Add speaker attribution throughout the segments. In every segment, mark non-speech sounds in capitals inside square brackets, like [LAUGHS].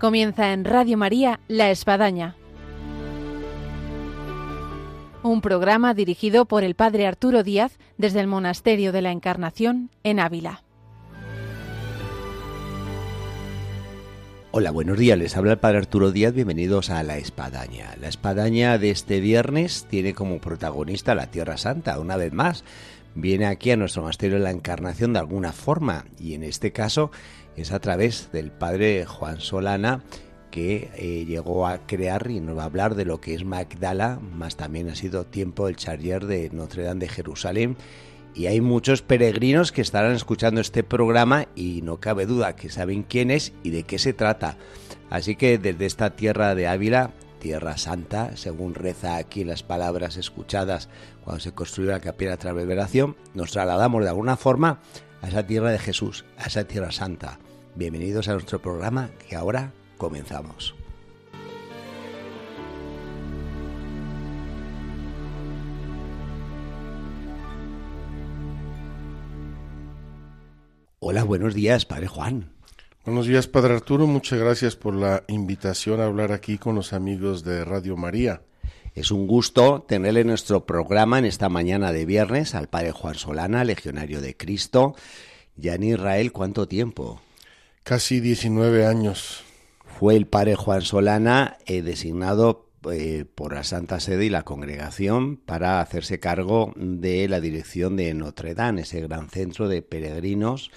Speaker 1: Comienza en Radio María La Espadaña. Un programa dirigido por el Padre Arturo Díaz desde el Monasterio de la Encarnación en Ávila.
Speaker 2: Hola, buenos días. Les habla el Padre Arturo Díaz. Bienvenidos a La Espadaña. La Espadaña de este viernes tiene como protagonista la Tierra Santa, una vez más. Viene aquí a nuestro monasterio de la Encarnación de alguna forma y en este caso es a través del Padre Juan Solana que eh, llegó a crear y nos va a hablar de lo que es Magdala, más también ha sido tiempo el charrier de Notre Dame de Jerusalén. Y hay muchos peregrinos que estarán escuchando este programa y no cabe duda que saben quién es y de qué se trata. Así que desde esta tierra de Ávila, tierra santa, según reza aquí las palabras escuchadas cuando se construyó la capilla de la nos trasladamos de alguna forma a esa tierra de Jesús, a esa tierra santa. Bienvenidos a nuestro programa que ahora comenzamos. Hola, buenos días, Padre Juan.
Speaker 3: Buenos días, Padre Arturo. Muchas gracias por la invitación a hablar aquí con los amigos de Radio María.
Speaker 2: Es un gusto tenerle en nuestro programa en esta mañana de viernes al Padre Juan Solana, legionario de Cristo. Ya en Israel, ¿cuánto tiempo?
Speaker 3: Casi 19 años.
Speaker 2: Fue el Padre Juan Solana eh, designado eh, por la Santa Sede y la congregación para hacerse cargo de la dirección de Notre Dame, ese gran centro de peregrinos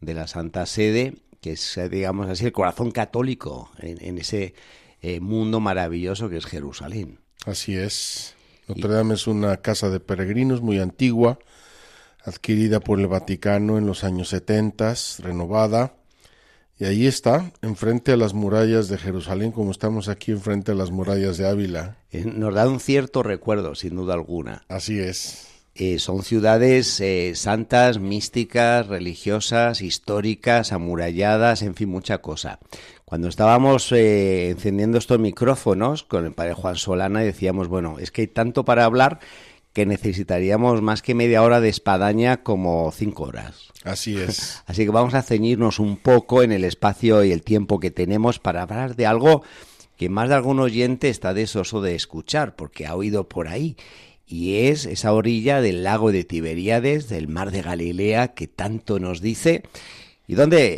Speaker 2: de la Santa Sede, que es, digamos así, el corazón católico en, ese eh, mundo maravilloso que es Jerusalén.
Speaker 3: Así es. Notre Dame es una casa de peregrinos muy antigua, adquirida por el Vaticano en los años 70, renovada y ahí está, enfrente a las murallas de Jerusalén, como estamos aquí enfrente a las murallas de Ávila.
Speaker 2: Eh, nos da un cierto recuerdo, sin duda alguna.
Speaker 3: Así es.
Speaker 2: Eh, son ciudades eh, santas, místicas, religiosas, históricas, amuralladas, en fin, mucha cosa. Cuando estábamos encendiendo estos micrófonos con el padre Juan Solana, decíamos, bueno, es que hay tanto para hablar que necesitaríamos más que media hora de espadaña como cinco horas.
Speaker 3: Así es. [LAUGHS]
Speaker 2: Así que vamos a ceñirnos un poco en el espacio y el tiempo que tenemos para hablar de algo que más de algún oyente está desoso de escuchar, porque ha oído por ahí. Y es esa orilla del lago de Tiberíades, del mar de Galilea, que tanto nos dice y donde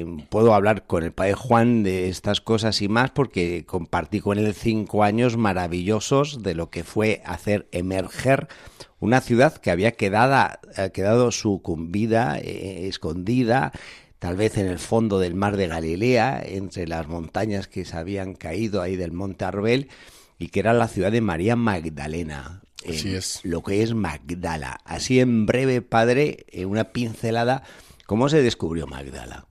Speaker 2: eh, puedo hablar con el padre Juan de estas cosas y más porque compartí con él cinco años maravillosos de lo que fue hacer emerger una ciudad que había quedado, eh, quedado sucumbida, eh, escondida, tal vez en el fondo del mar de Galilea, entre las montañas que se habían caído ahí del monte Arbel, y que era la ciudad de María Magdalena.
Speaker 3: Así es.
Speaker 2: Lo que es Magdala. Así en breve, padre, una pincelada ¿Cómo se descubrió Magdala?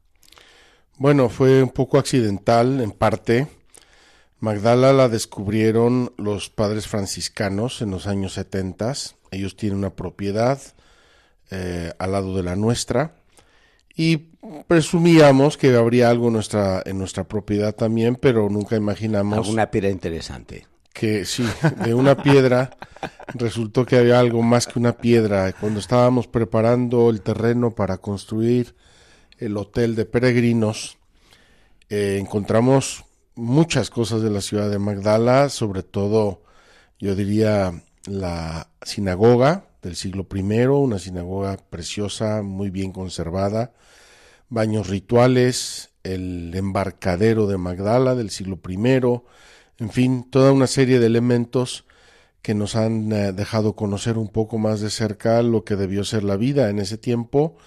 Speaker 3: Bueno, fue un poco accidental en parte. Magdala la descubrieron los padres franciscanos en los años 70. Ellos tienen una propiedad eh, al lado de la nuestra y presumíamos que habría algo en nuestra, en nuestra propiedad también, pero nunca imaginamos...
Speaker 2: Alguna piedra interesante.
Speaker 3: Que sí, de una piedra resultó que había algo más que una piedra. Cuando estábamos preparando el terreno para construir el hotel de peregrinos, eh, encontramos muchas cosas de la ciudad de Magdala, sobre todo, yo diría, la sinagoga del siglo I, una sinagoga preciosa, muy bien conservada, baños rituales, el embarcadero de Magdala del siglo I, en fin, toda una serie de elementos que nos han eh, dejado conocer un poco más de cerca lo que debió ser la vida en ese tiempo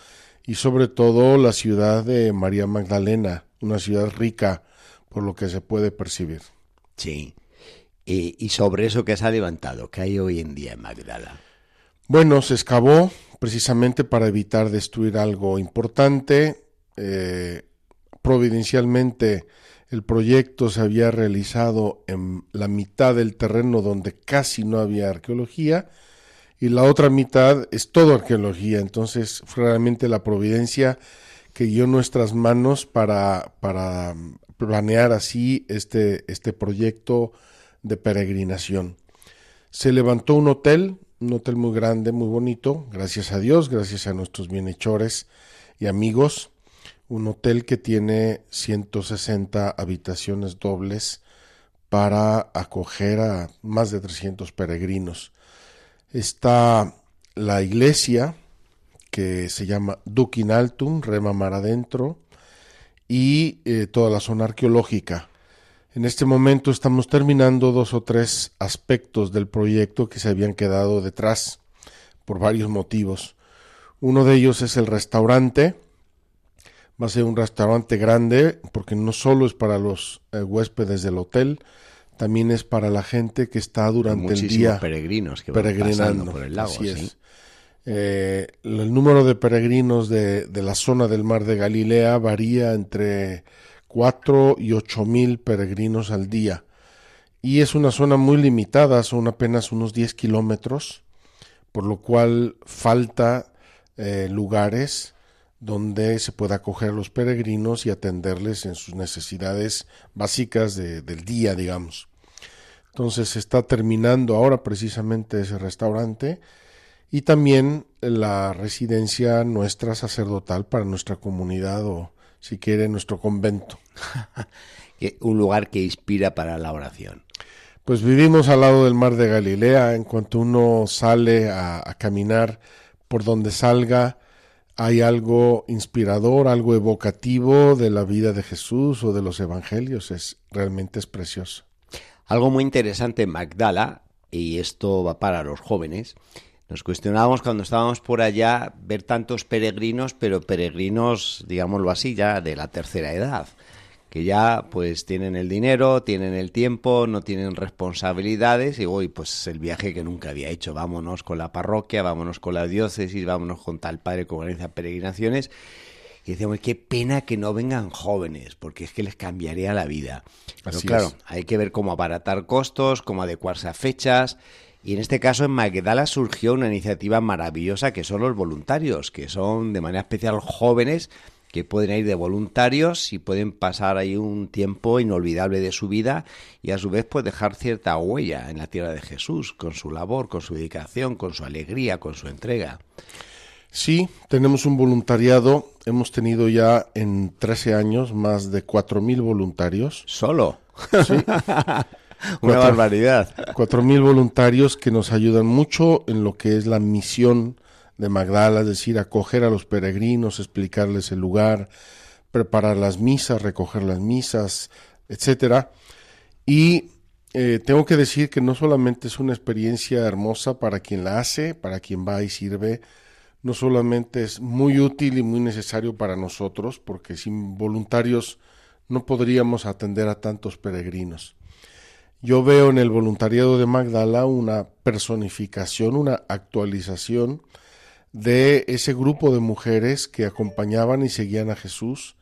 Speaker 3: y sobre todo la ciudad de María Magdalena, una ciudad rica por lo que se puede percibir.
Speaker 2: Sí. Y, sobre eso que se ha levantado, que hay hoy en día en Magdala.
Speaker 3: Bueno, se excavó precisamente para evitar destruir algo importante. Eh, providencialmente el proyecto se había realizado en la mitad del terreno donde casi no había arqueología y la otra mitad es todo arqueología. Entonces fue realmente la providencia que dio nuestras manos para, para planear así este, este proyecto de peregrinación. Se levantó un hotel, un hotel muy grande, muy bonito, gracias a Dios, gracias a nuestros bienhechores y amigos un hotel que tiene 160 habitaciones dobles para acoger a más de 300 peregrinos. Está la iglesia que se llama Duquinaltum, Rema Mar Adentro, y eh, toda la zona arqueológica. En este momento estamos terminando dos o tres aspectos del proyecto que se habían quedado detrás por varios motivos. Uno de ellos es el restaurante. Va a ser un restaurante grande porque no solo es para los eh, huéspedes del hotel, también es para la gente que está durante el día
Speaker 2: peregrinos que van peregrinando por el lago.
Speaker 3: Eh, el número de peregrinos de, de, la zona del mar de Galilea varía entre 4 y 8 mil peregrinos al día. Y es una zona muy limitada, son apenas unos 10 kilómetros, por lo cual falta eh, lugares donde se pueda acoger a los peregrinos y atenderles en sus necesidades básicas del día, digamos. Entonces se está terminando ahora precisamente ese restaurante y también la residencia nuestra sacerdotal para nuestra comunidad o si quiere nuestro convento. [LAUGHS]
Speaker 2: Un lugar que inspira para la oración.
Speaker 3: Pues vivimos al lado del mar de Galilea, en cuanto uno sale a, a caminar por donde salga, hay algo inspirador, algo evocativo de la vida de Jesús o de los evangelios, es realmente es precioso.
Speaker 2: Algo muy interesante en Magdala, y esto va para los jóvenes, nos cuestionábamos cuando estábamos por allá ver tantos peregrinos, pero peregrinos, digámoslo así, ya de la tercera edad, que ya pues tienen el dinero, tienen el tiempo, no tienen responsabilidades y hoy pues el viaje que nunca había hecho, vámonos con la parroquia, vámonos con la diócesis, vámonos con tal padre que organiza peregrinaciones. Y decíamos, qué pena que no vengan jóvenes, porque es que les cambiaría la vida. Pero claro, hay que ver cómo abaratar costos, cómo adecuarse a fechas y en este caso en Magdala surgió una iniciativa maravillosa que son los voluntarios, que son de manera especial jóvenes que pueden ir de voluntarios y pueden pasar ahí un tiempo inolvidable de su vida y a su vez pues dejar cierta huella en la tierra de Jesús con su labor, con su dedicación, con su alegría, con su entrega.
Speaker 3: Sí, tenemos un voluntariado, hemos tenido ya en 13 años más de 4.000 voluntarios.
Speaker 2: ¿Solo? Sí. [LAUGHS] Una barbaridad.
Speaker 3: Cuatro mil voluntarios que nos ayudan mucho en lo que es la misión de Magdala, es decir, acoger a los peregrinos, explicarles el lugar, preparar las misas, recoger las misas, etcétera. Y eh, tengo que decir que no solamente es una experiencia hermosa para quien la hace, para quien va y sirve, no solamente es muy útil y muy necesario para nosotros, porque sin voluntarios no podríamos atender a tantos peregrinos. Yo veo en el voluntariado de Magdala una personificación, una actualización de ese grupo de mujeres que acompañaban y seguían a Jesús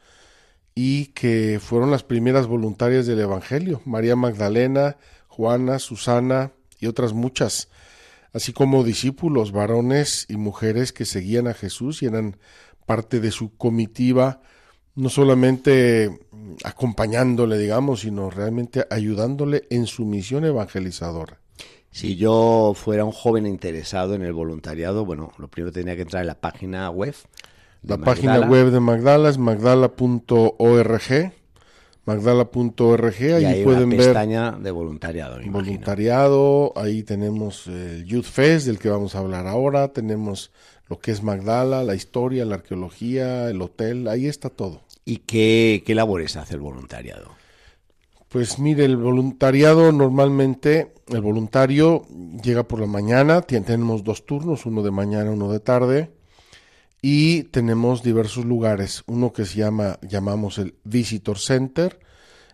Speaker 3: y que fueron las primeras voluntarias del Evangelio, María Magdalena, Juana, Susana y otras muchas, así como discípulos, varones y mujeres que seguían a Jesús y eran parte de su comitiva no solamente acompañándole, digamos, sino realmente ayudándole en su misión evangelizadora.
Speaker 2: Si yo fuera un joven interesado en el voluntariado, bueno, lo primero tenía que entrar en la página web.
Speaker 3: La página web de Magdala es magdala.org, magdala.org,
Speaker 2: ahí hay pueden una pestaña de voluntariado.
Speaker 3: voluntariado, ahí tenemos el Youth Fest del que vamos a hablar ahora, tenemos lo que es Magdala, la historia, la arqueología, el hotel, ahí está todo.
Speaker 2: ¿Y qué, qué labores hace el voluntariado?
Speaker 3: Pues mire, el voluntariado normalmente, el voluntario llega por la mañana, tenemos dos turnos, uno de mañana, uno de tarde, y tenemos diversos lugares, uno que se llama, llamamos el Visitor Center,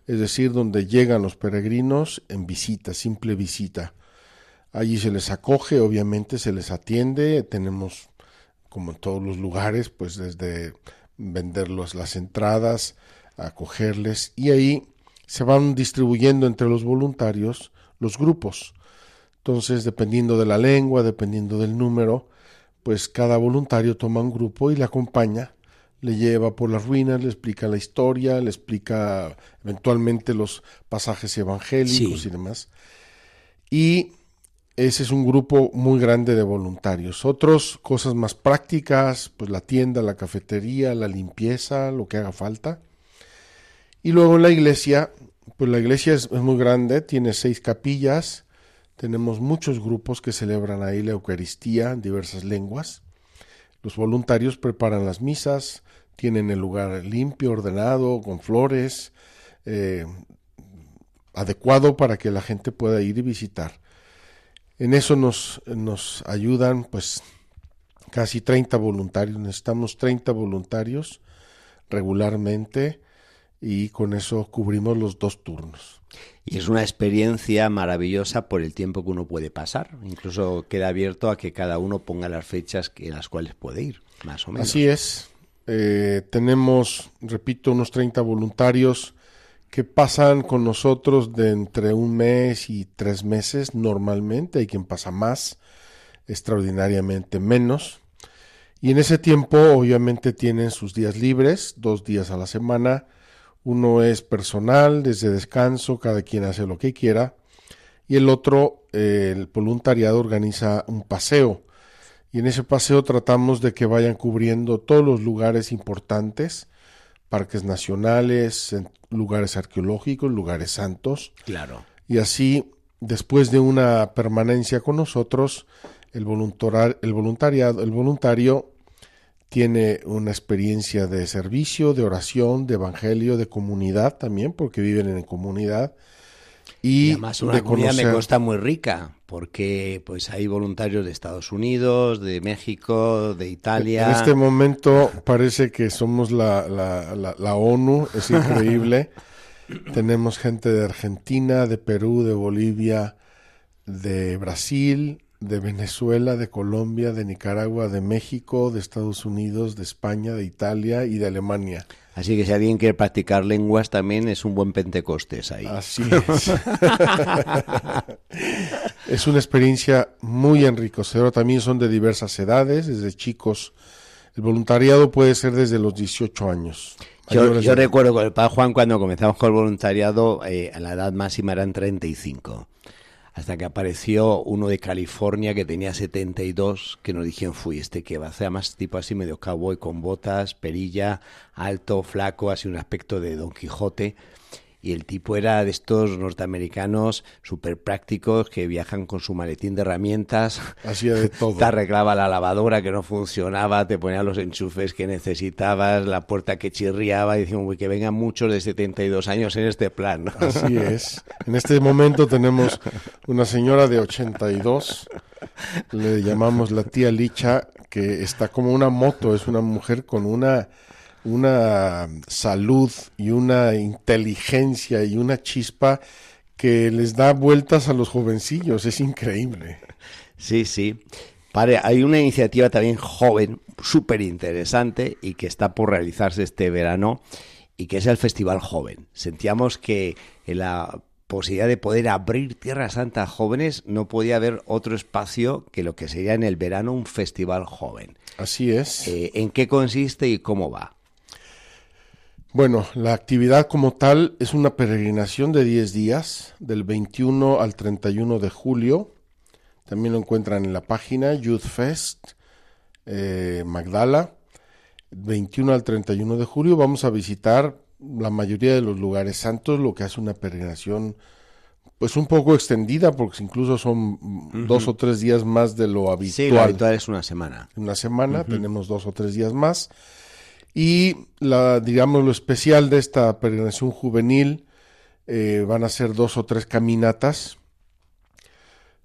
Speaker 3: es decir, donde llegan los peregrinos en visita, simple visita. Allí se les acoge, obviamente se les atiende, tenemos como en todos los lugares, pues desde venderlos las entradas, acogerles y ahí se van distribuyendo entre los voluntarios los grupos. Entonces, dependiendo de la lengua, dependiendo del número, pues cada voluntario toma un grupo y le acompaña, le lleva por las ruinas, le explica la historia, le explica eventualmente los pasajes evangélicos y demás. Y ese es un grupo muy grande de voluntarios. Otros, cosas más prácticas, pues la tienda, la cafetería, la limpieza, lo que haga falta. Y luego la iglesia, pues la iglesia es, muy grande, tiene seis capillas, tenemos muchos grupos que celebran ahí la Eucaristía en diversas lenguas. Los voluntarios preparan las misas, tienen el lugar limpio, ordenado, con flores, eh, adecuado para que la gente pueda ir y visitar. En eso nos, nos ayudan pues casi 30 voluntarios, necesitamos 30 voluntarios regularmente y con eso cubrimos los dos turnos.
Speaker 2: Y es una experiencia maravillosa por el tiempo que uno puede pasar. Incluso queda abierto a que cada uno ponga las fechas en las cuales puede ir, más o menos.
Speaker 3: Así es. Eh, tenemos, repito, unos 30 voluntarios que pasan con nosotros de entre un mes y tres meses normalmente. Hay quien pasa más, extraordinariamente menos. Y en ese tiempo obviamente tienen sus días libres, dos días a la semana. Uno es personal, desde descanso, cada quien hace lo que quiera. Y el otro, eh, el voluntariado, organiza un paseo. Y en ese paseo tratamos de que vayan cubriendo todos los lugares importantes parques nacionales, lugares arqueológicos, lugares santos.
Speaker 2: Claro.
Speaker 3: Y así, después de una permanencia con nosotros, el, el voluntariado, el voluntario tiene una experiencia de servicio, de oración, de evangelio, de comunidad también, porque viven en comunidad.
Speaker 2: Y, además una comunidad me consta muy rica, porque pues hay voluntarios de Estados Unidos, de México, de Italia.
Speaker 3: En este momento parece que somos la, la, la, ONU, es [LAUGHS] increíble. Tenemos gente de Argentina, de Perú, de Bolivia, de Brasil, de Venezuela, de Colombia, de Nicaragua, de México, de Estados Unidos, de España, de Italia y de Alemania.
Speaker 2: Así que si alguien quiere practicar lenguas también es un buen Pentecostés ahí.
Speaker 3: Así es. [LAUGHS] es una experiencia muy enriquecedora. También son de diversas edades, desde chicos. El voluntariado puede ser desde los 18 años.
Speaker 2: Yo, recuerdo con el padre Juan cuando comenzamos con el voluntariado, eh, a la edad máxima eran 35 hasta que apareció uno de California que tenía 72, que nos dijeron, fui, este que va a hacer más tipo así medio cowboy, con botas, perilla, alto, flaco, así un aspecto de Don Quijote y el tipo era de estos norteamericanos súper prácticos que viajan con su maletín de herramientas. [LAUGHS]
Speaker 3: Hacía de todo.
Speaker 2: Te arreglaba la lavadora que no funcionaba, te ponía los enchufes que necesitabas, la puerta que chirriaba y decíamos, que vengan muchos de 72 años en este plan.
Speaker 3: Así [LAUGHS] es. En este momento tenemos una señora de 82, le llamamos la tía Licha, que está como una moto, es una mujer con una una salud y una inteligencia y una chispa que les da vueltas a los jovencillos, es increíble.
Speaker 2: Sí, sí. hay una iniciativa también joven, súper interesante y que está por realizarse este verano y que es el Festival Joven. Sentíamos que en la posibilidad de poder abrir Tierra Santa a jóvenes no podía haber otro espacio que lo que sería en el verano un festival joven.
Speaker 3: Así es.
Speaker 2: Eh, ¿En qué consiste y cómo va?
Speaker 3: Bueno, la actividad como tal es una peregrinación de 10 días, del 21 al 31 de julio. También lo encuentran en la página Youth Fest eh, Magdala. 21 al 31 de julio vamos a visitar la mayoría de los lugares santos, lo que hace una peregrinación pues un poco extendida, porque incluso son dos o tres días más de lo habitual. Sí, lo
Speaker 2: habitual es una semana.
Speaker 3: Una semana, tenemos dos o tres días más. Y la, digamos, lo especial de esta peregrinación juvenil eh, van a ser dos o tres caminatas,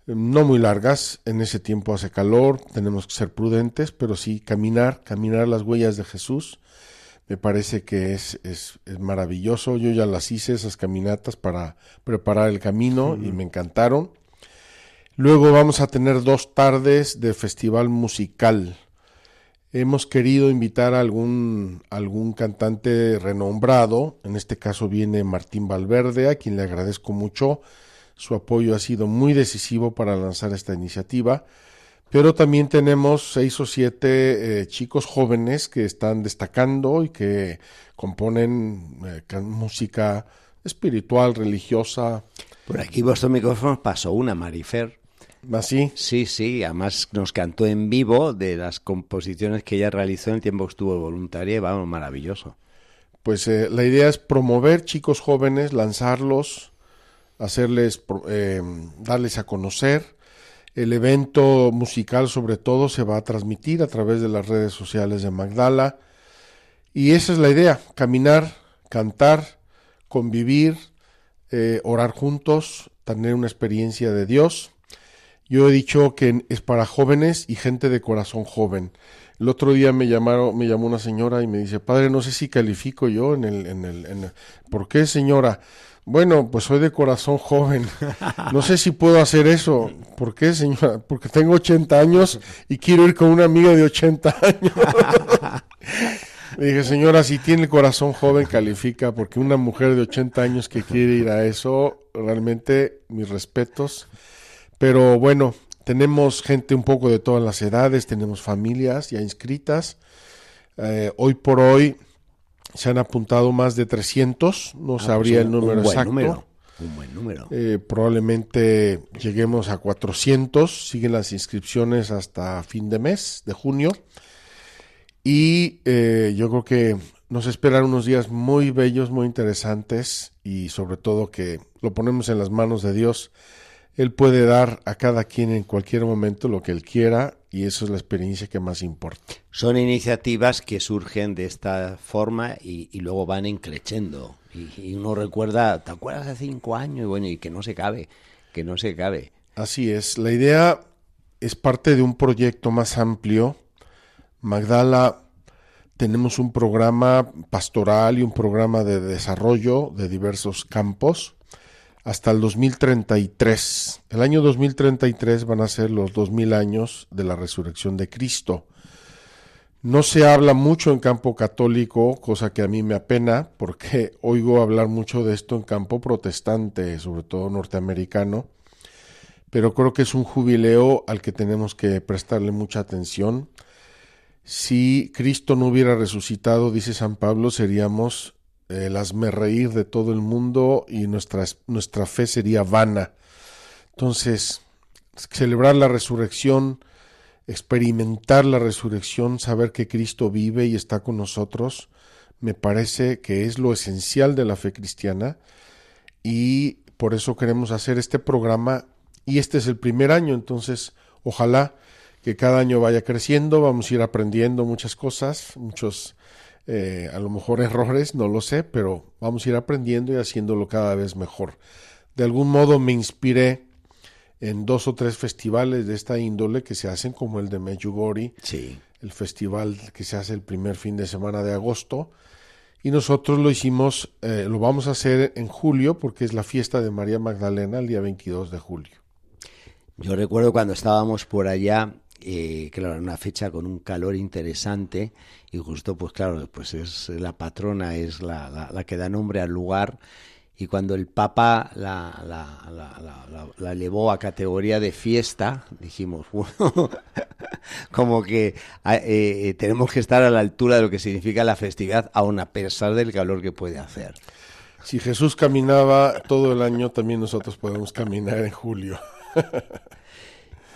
Speaker 3: no muy largas, en ese tiempo hace calor, tenemos que ser prudentes, pero sí caminar, caminar las huellas de Jesús, me parece que es, es, maravilloso. Yo ya las hice, esas caminatas, para preparar el camino y me encantaron. Luego vamos a tener dos tardes de festival musical hemos querido invitar a algún, algún cantante renombrado, en este caso viene Martín Valverde, a quien le agradezco mucho, su apoyo ha sido muy decisivo para lanzar esta iniciativa, pero también tenemos seis o siete eh, chicos jóvenes que están destacando y que componen eh, música espiritual, religiosa.
Speaker 2: Por aquí vuestro micrófono pasó una, Marifer,
Speaker 3: ¿Así?
Speaker 2: Sí, sí, además nos cantó en vivo de las composiciones que ella realizó en el tiempo que estuvo voluntaria y vamos, maravilloso.
Speaker 3: Pues eh, la idea es promover chicos jóvenes, lanzarlos, hacerles, eh, darles a conocer. El evento musical sobre todo se va a transmitir a través de las redes sociales de Magdala. Y esa es la idea, caminar, cantar, convivir, eh, orar juntos, tener una experiencia de Dios. Yo he dicho que es para jóvenes y gente de corazón joven. El otro día me llamaron, me llamó una señora y me dice, padre, no sé si califico yo en el, en el, en el... ¿por qué señora? Bueno, pues soy de corazón joven. No sé si puedo hacer eso. ¿Por qué, señora? Porque tengo 80 años y quiero ir con una amiga de 80 años. [LAUGHS] Le dije, señora, si tiene corazón joven, califica, porque una mujer de 80 años que quiere ir a eso, realmente mis respetos. Pero bueno, tenemos gente un poco de todas las edades, tenemos familias ya inscritas. Eh, hoy por hoy se han apuntado más de 300, no ah, pues sabría el número exacto.
Speaker 2: un buen número.
Speaker 3: Eh, probablemente lleguemos a 400, siguen las inscripciones hasta fin de mes, de junio. Y eh, yo creo que nos esperan unos días muy bellos, muy interesantes y sobre todo que lo ponemos en las manos de Dios. Él puede dar a cada quien en cualquier momento lo que él quiera y eso es la experiencia que más importa.
Speaker 2: Son iniciativas que surgen de esta forma y, luego van encrechendo. Y, y, uno recuerda, ¿te acuerdas de cinco años? Y bueno, y que no se cabe, que no se cabe.
Speaker 3: Así es. La idea es parte de un proyecto más amplio Magdala, tenemos un programa pastoral y un programa de desarrollo de diversos campos hasta el 2033. El año 2033 van a ser los 2000 años de la resurrección de Cristo. No se habla mucho en campo católico, cosa que a mí me apena, porque [LAUGHS] oigo hablar mucho de esto en campo protestante, sobre todo norteamericano, pero creo que es un jubileo al que tenemos que prestarle mucha atención si Cristo no hubiera resucitado, dice San Pablo, seríamos el asme reír de todo el mundo y nuestra, nuestra fe sería vana. Entonces, celebrar la resurrección, experimentar la resurrección, saber que Cristo vive y está con nosotros, me parece que es lo esencial de la fe cristiana y por eso queremos hacer este programa y este es el primer año, entonces ojalá que cada año vaya creciendo, vamos a ir aprendiendo muchas cosas, muchos eh, a lo mejor errores, no lo sé, pero vamos a ir aprendiendo y haciéndolo cada vez mejor. De algún modo me inspiré en dos o tres festivales de esta índole que se hacen, como el de Medjugorje,
Speaker 2: sí.
Speaker 3: el festival que se hace el primer fin de semana de agosto, y nosotros lo hicimos, eh, lo vamos a hacer en julio porque es la fiesta de María Magdalena el día 22 de julio.
Speaker 2: Yo recuerdo cuando estábamos por allá eh, claro, una fecha con un calor interesante y justo, pues claro, pues es la patrona, es la, la, que da nombre al lugar y cuando el Papa la, la, la, elevó a categoría de fiesta, dijimos, [LAUGHS] bueno, como que ah, eh, eh, tenemos que estar a la altura de lo que significa la festividad, aun a pesar del calor que puede hacer.
Speaker 3: Si Jesús caminaba todo el año, también nosotros podemos caminar en julio. [LAUGHS]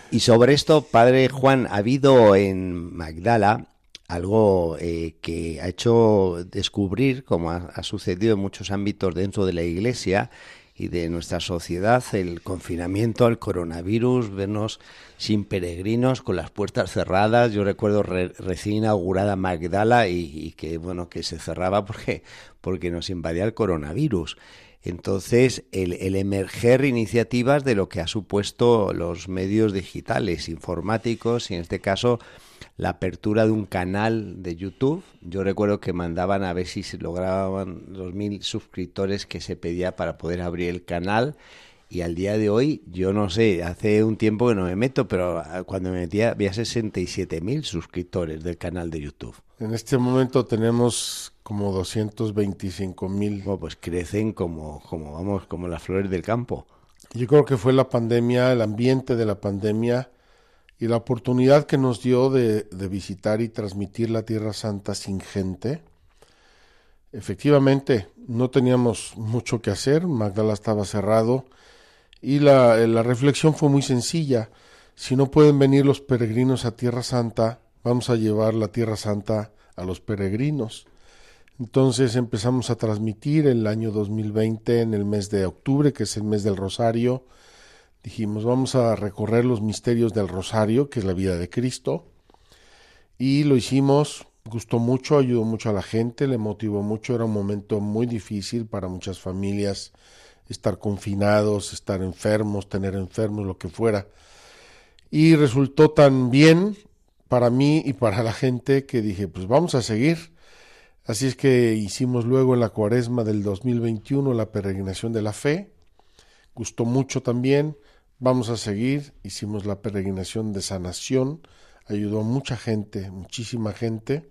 Speaker 2: Y sobre esto, padre Juan, ha habido en Magdala algo eh, que ha hecho descubrir, como ha, sucedido en muchos ámbitos dentro de la Iglesia y de nuestra sociedad, el confinamiento al coronavirus, vernos sin peregrinos, con las puertas cerradas. Yo recuerdo recién inaugurada Magdala y, y, que bueno que se cerraba porque porque nos invadía el coronavirus. Entonces, el, emerger iniciativas de lo que ha supuesto los medios digitales, informáticos, y en este caso la apertura de un canal de YouTube. Yo recuerdo que mandaban a ver si se lograban los mil suscriptores que se pedía para poder abrir el canal. Y al día de hoy, yo no sé, hace un tiempo que no me meto, pero cuando me metía había 67 mil suscriptores del canal de YouTube.
Speaker 3: En este momento tenemos como 225 mil.
Speaker 2: pues crecen como, como, vamos, como las flores del campo.
Speaker 3: Yo creo que fue la pandemia, el ambiente de la pandemia y la oportunidad que nos dio de, de visitar y transmitir la Tierra Santa sin gente. Efectivamente, no teníamos mucho que hacer, Magdala estaba cerrado Y la, la reflexión fue muy sencilla. Si no pueden venir los peregrinos a Tierra Santa, vamos a llevar la Tierra Santa a los peregrinos. Entonces empezamos a transmitir el año 2020 en el mes de octubre, que es el mes del Rosario. Dijimos, vamos a recorrer los misterios del Rosario, que es la vida de Cristo. Y lo hicimos, gustó mucho, ayudó mucho a la gente, le motivó mucho. Era un momento muy difícil para muchas familias estar confinados, estar enfermos, tener enfermos, lo que fuera. Y resultó tan bien para mí y para la gente que dije, pues vamos a seguir. Así es que hicimos luego en la cuaresma del 2021 la peregrinación de la fe. Gustó mucho también. Vamos a seguir. Hicimos la peregrinación de sanación. Ayudó a mucha gente, muchísima gente.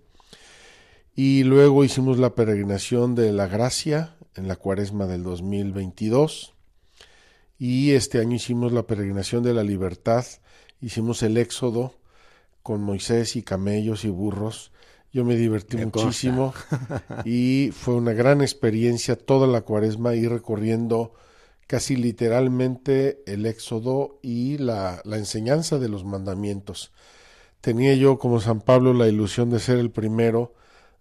Speaker 3: Y luego hicimos la peregrinación de la gracia en la cuaresma del 2022. Y este año hicimos la peregrinación de la libertad. Hicimos el éxodo con Moisés y camellos y burros. Yo me divertí muchísimo [LAUGHS] y fue una gran experiencia toda la cuaresma ir recorriendo casi literalmente el éxodo y la, la enseñanza de los mandamientos. Tenía yo como San Pablo la ilusión de ser el primero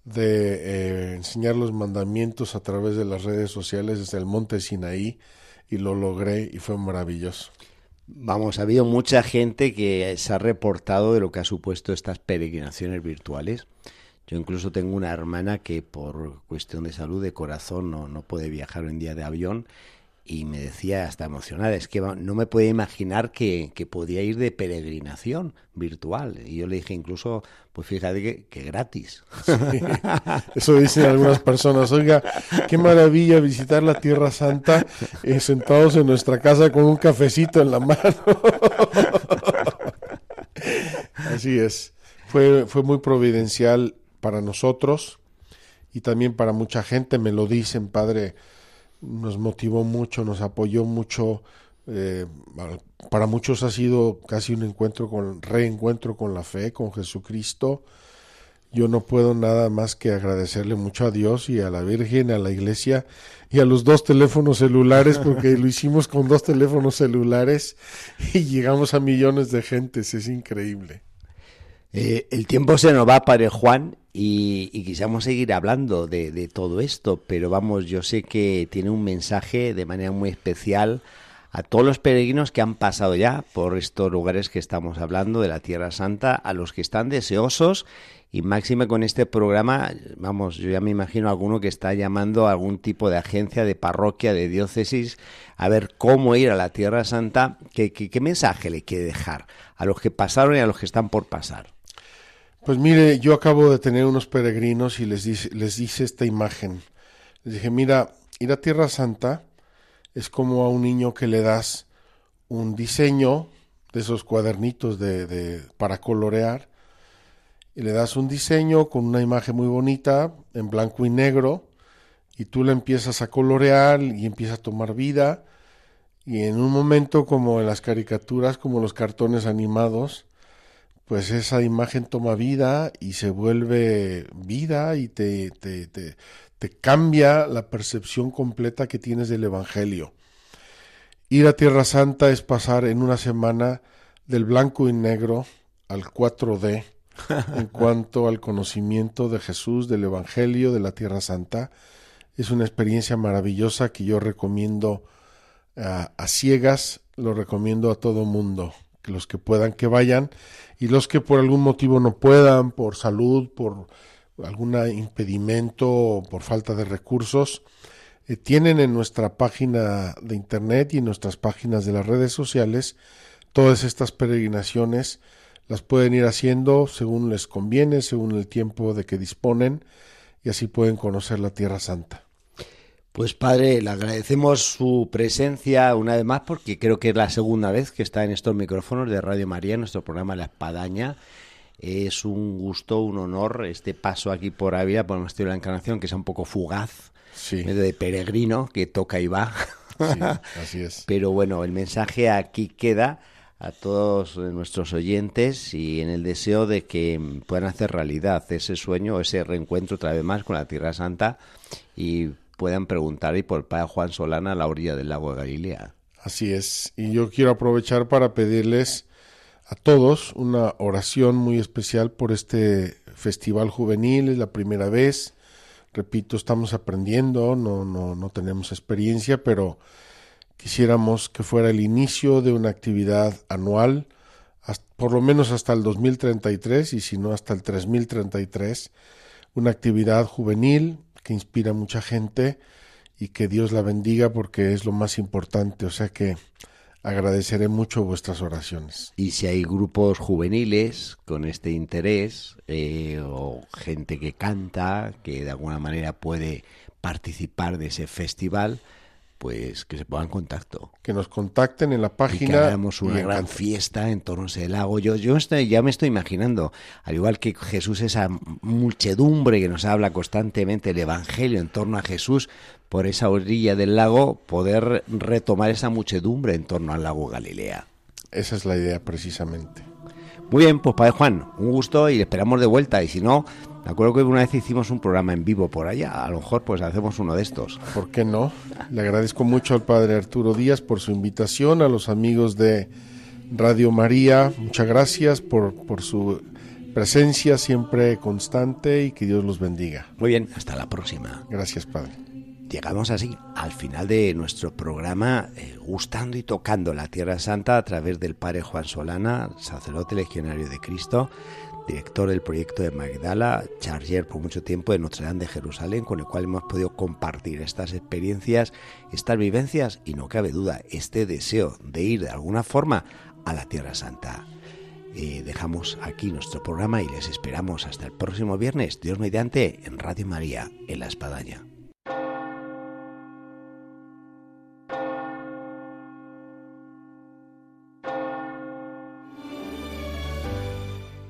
Speaker 3: de eh, enseñar los mandamientos a través de las redes sociales desde el monte Sinaí y lo logré y fue maravilloso.
Speaker 2: Vamos, ha habido mucha gente que se ha reportado de lo que ha supuesto estas peregrinaciones virtuales. Yo incluso tengo una hermana que por cuestión de salud de corazón no, no puede viajar un día de avión y me decía hasta emocionada, es que no me puede imaginar que, que podía ir de peregrinación virtual. Y yo le dije incluso, pues fíjate que, gratis. [LAUGHS]
Speaker 3: eso dicen algunas personas, oiga, qué maravilla visitar la Tierra Santa eh, sentados en nuestra casa con un cafecito en la mano. [LAUGHS] Así es, fue, fue muy providencial para nosotros y también para mucha gente, me lo dicen, Padre nos motivó mucho, nos apoyó mucho. Eh, para muchos ha sido casi un encuentro con reencuentro con la fe, con Jesucristo. Yo no puedo nada más que agradecerle mucho a Dios y a la Virgen, a la Iglesia y a los dos teléfonos celulares, porque lo hicimos con dos teléfonos celulares y llegamos a millones de gentes. Es increíble.
Speaker 2: Eh, el tiempo se nos va, Padre Juan, y, y quisiéramos seguir hablando de, de, todo esto, pero vamos, yo sé que tiene un mensaje de manera muy especial a todos los peregrinos que han pasado ya por estos lugares que estamos hablando de la Tierra Santa, a los que están deseosos y máxima con este programa, vamos, yo ya me imagino alguno que está llamando a algún tipo de agencia, de parroquia, de diócesis, a ver cómo ir a la Tierra Santa, qué, qué mensaje le quiere dejar a los que pasaron y a los que están por pasar.
Speaker 3: Pues mire, yo acabo de tener unos peregrinos y les dice, les dice esta imagen. Les dije, mira, ir a Tierra Santa es como a un niño que le das un diseño de esos cuadernitos de, para colorear y le das un diseño con una imagen muy bonita en blanco y negro y tú le empiezas a colorear y empieza a tomar vida y en un momento como en las caricaturas, como los cartones animados, pues esa imagen toma vida y se vuelve vida y te, te, te, te, cambia la percepción completa que tienes del Evangelio. Ir a Tierra Santa es pasar en una semana del blanco y negro al 4D [LAUGHS] en cuanto al conocimiento de Jesús, del Evangelio, de la Tierra Santa. Es una experiencia maravillosa que yo recomiendo a, a ciegas, lo recomiendo a todo mundo los que puedan que vayan y los que por algún motivo no puedan, por salud, por algún impedimento por falta de recursos, eh, tienen en nuestra página de internet y en nuestras páginas de las redes sociales todas estas peregrinaciones las pueden ir haciendo según les conviene, según el tiempo de que disponen y así pueden conocer la Tierra Santa.
Speaker 2: Pues padre, le agradecemos su presencia una vez más porque creo que es la segunda vez que está en estos micrófonos de Radio María, en nuestro programa La Espadaña. Es un gusto, un honor este paso aquí por Ávila, por el Monasterio de la Encarnación, que es un poco fugaz,
Speaker 3: sí.
Speaker 2: de peregrino que toca y va.
Speaker 3: Sí, [LAUGHS] así es.
Speaker 2: Pero bueno, el mensaje aquí queda a todos nuestros oyentes y en el deseo de que puedan hacer realidad ese sueño, ese reencuentro otra vez más con la Tierra Santa y puedan preguntar y por Padre Juan Solana a la orilla del lago de Galilea.
Speaker 3: Así es. Y yo quiero aprovechar para pedirles a todos una oración muy especial por este festival juvenil. Es la primera vez. Repito, estamos aprendiendo, no, no, no tenemos experiencia, pero quisiéramos que fuera el inicio de una actividad anual, por lo menos hasta el 2033 y si no hasta el 3033, una actividad juvenil que inspira a mucha gente y que Dios la bendiga porque es lo más importante. O sea que agradeceré mucho vuestras oraciones.
Speaker 2: Y si hay grupos juveniles con este interés eh, o gente que canta, que de alguna manera puede participar de ese festival, pues que se pongan en contacto.
Speaker 3: Que nos contacten en la página. Y que
Speaker 2: hagamos una gran fiesta en torno a ese lago. Yo, yo estoy, ya me estoy imaginando, al igual que Jesús, esa muchedumbre que nos habla constantemente el Evangelio en torno a Jesús, por esa orilla del lago, poder retomar esa muchedumbre en torno al lago Galilea.
Speaker 3: Esa es la idea precisamente.
Speaker 2: Muy bien, pues Padre Juan, un gusto y esperamos de vuelta. Y si no, me acuerdo que una vez hicimos un programa en vivo por allá, a lo mejor pues hacemos uno de estos.
Speaker 3: ¿Por qué no? Le agradezco mucho al padre Arturo Díaz por su invitación, a los amigos de Radio María, muchas gracias por, por su presencia siempre constante y que Dios los bendiga.
Speaker 2: Muy bien, hasta la próxima.
Speaker 3: Gracias, padre.
Speaker 2: Llegamos así al final de nuestro programa, eh, gustando y tocando la Tierra Santa a través del Padre Juan Solana, sacerdote legionario de Cristo director del proyecto de Magdala, charger por mucho tiempo de Notre Dame de Jerusalén, con el cual hemos podido compartir estas experiencias, estas vivencias y no cabe duda este deseo de ir de alguna forma a la Tierra Santa. Eh, dejamos aquí nuestro programa y les esperamos hasta el próximo viernes, Dios mediante, en Radio María, en La Espadaña.